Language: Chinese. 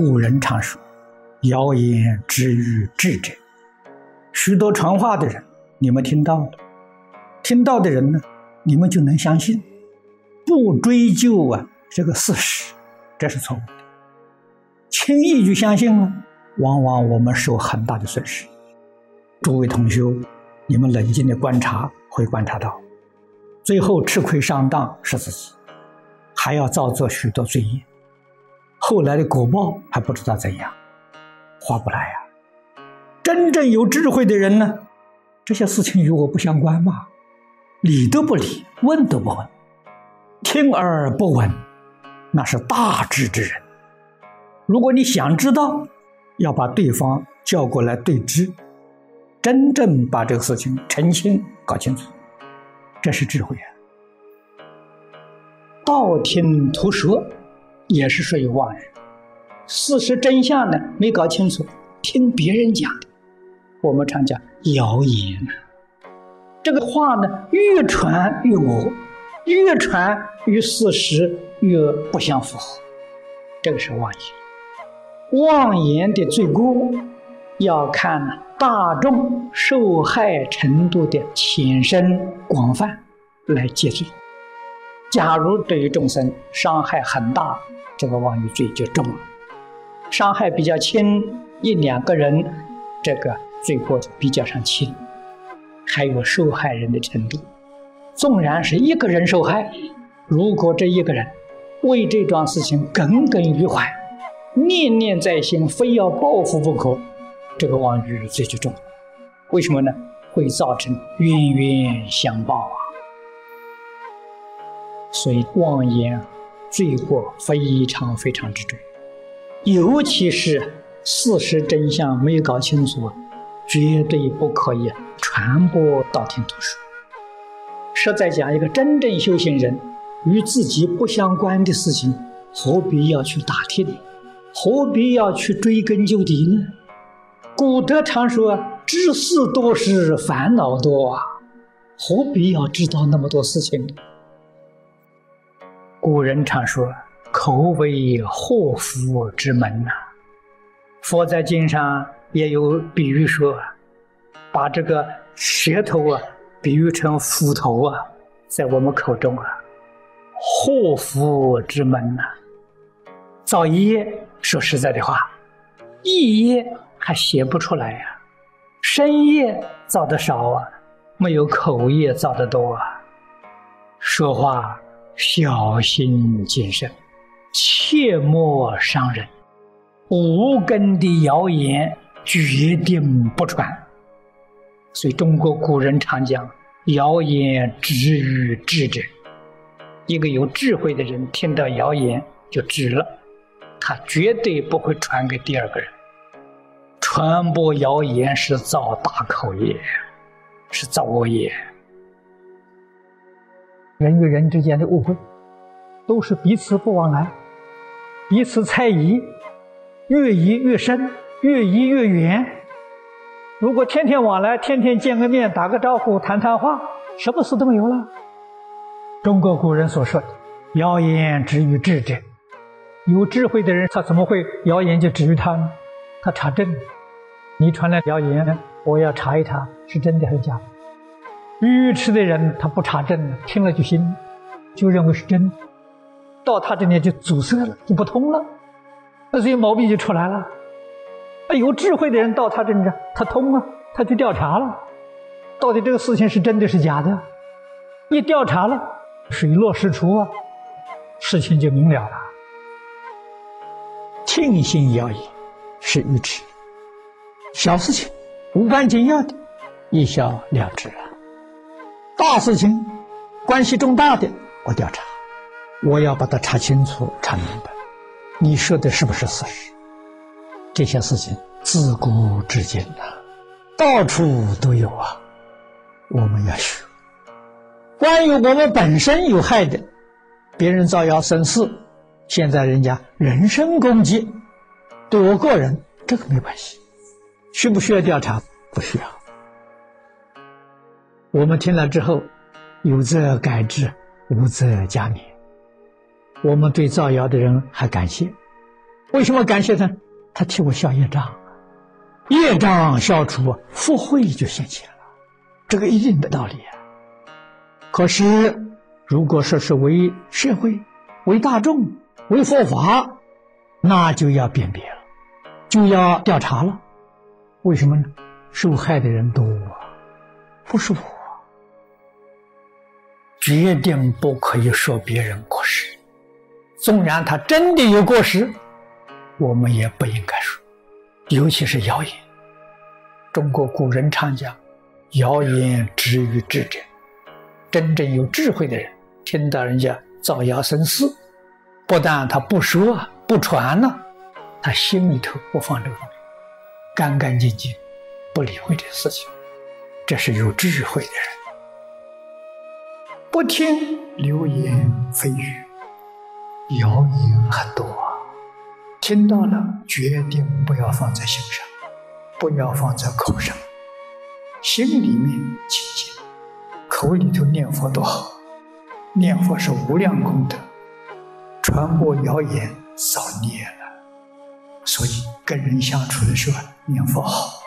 古人常说：“谣言止于智者。”许多传话的人，你们听到了，听到的人呢，你们就能相信，不追究啊这个事实，这是错误的。轻易就相信了，往往我们受很大的损失。诸位同学，你们冷静的观察，会观察到，最后吃亏上当是自己，还要造作许多罪业。后来的果报还不知道怎样，划不来呀。真正有智慧的人呢，这些事情与我不相关嘛，理都不理，问都不问，听而不闻，那是大智之人。如果你想知道，要把对方叫过来对质，真正把这个事情澄清搞清楚，这是智慧啊。道听途说。也是属于妄人，事实真相呢没搞清楚，听别人讲的，我们常讲谣言。这个话呢越传越恶，越传与事实越不相符合，这个是妄言。妄言的罪过要看大众受害程度的浅深广泛来界罪。假如对于众生伤害很大。这个妄语罪就重了，伤害比较轻，一两个人，这个罪过就比较上轻。还有受害人的程度，纵然是一个人受害，如果这一个人为这桩事情耿耿于怀，念念在心，非要报复不可，这个妄语罪就重。为什么呢？会造成冤冤相报啊！所以妄言。罪过非常非常之重，尤其是事实真相没有搞清楚，绝对不可以传播道听途说。实在讲，一个真正修行人，与自己不相关的事情，何必要去打听？何必要去追根究底呢？古德常说：“知事多是烦恼多啊，何必要知道那么多事情？”古人常说：“口为祸福之门呐。”佛在经上也有比喻说：“把这个舌头啊，比喻成斧头啊，在我们口中啊，祸福之门呐。”造业，说实在的话，一业还写不出来呀。深业造的少啊，没有口业造的多啊。说话。小心谨慎，切莫伤人。无根的谣言决定不传。所以中国古人常讲：“谣言止于智者。”一个有智慧的人听到谣言就止了，他绝对不会传给第二个人。传播谣言是造大口业，是造恶业。人与人之间的误会，都是彼此不往来，彼此猜疑，越疑越深，越疑越远。如果天天往来，天天见个面，打个招呼，谈谈话，什么事都没有了。中国古人所说的“谣言止于智者”，有智慧的人，他怎么会谣言就止于他呢？他查证，你传来谣言，我要查一查，是真的还是假的。愚痴的人，他不查证，听了就信，就认为是真，到他这里就阻塞了，就不通了，那所以毛病就出来了。那有智慧的人到他这里，他通啊，他去调查了，到底这个事情是真的是假的？一调查了，水落石出啊，事情就明了了。庆幸谣言是愚痴，小事情无关紧要的，一笑了之啊。大事情，关系重大的，我调查，我要把它查清楚、查明白。你说的是不是事实？这些事情自古至今呐，到处都有啊。我们要学。关于我们本身有害的，别人造谣生事，现在人家人身攻击，对我个人这个没关系。需不需要调查？不需要。我们听了之后，有则改之，无则加勉。我们对造谣的人还感谢，为什么感谢他？他替我消业障，业障消除，福慧就现前了，这个一定的道理啊。可是，如果说是为社会、为大众、为佛法，那就要辨别了，就要调查了。为什么呢？受害的人多啊，不是我。一定不可以说别人过失，纵然他真的有过失，我们也不应该说，尤其是谣言。中国古人常讲：“谣言止于智者。”真正有智慧的人，听到人家造谣生事，不但他不说不传了，他心里头不放这个，干干净净，不理会这事情，这是有智慧的人。不听流言蜚语，谣言很多啊！听到了，决定不要放在心上，不要放在口上，心里面清净，口里头念佛多好，念佛是无量功德，传播谣言造孽了。所以跟人相处的时候，念佛好。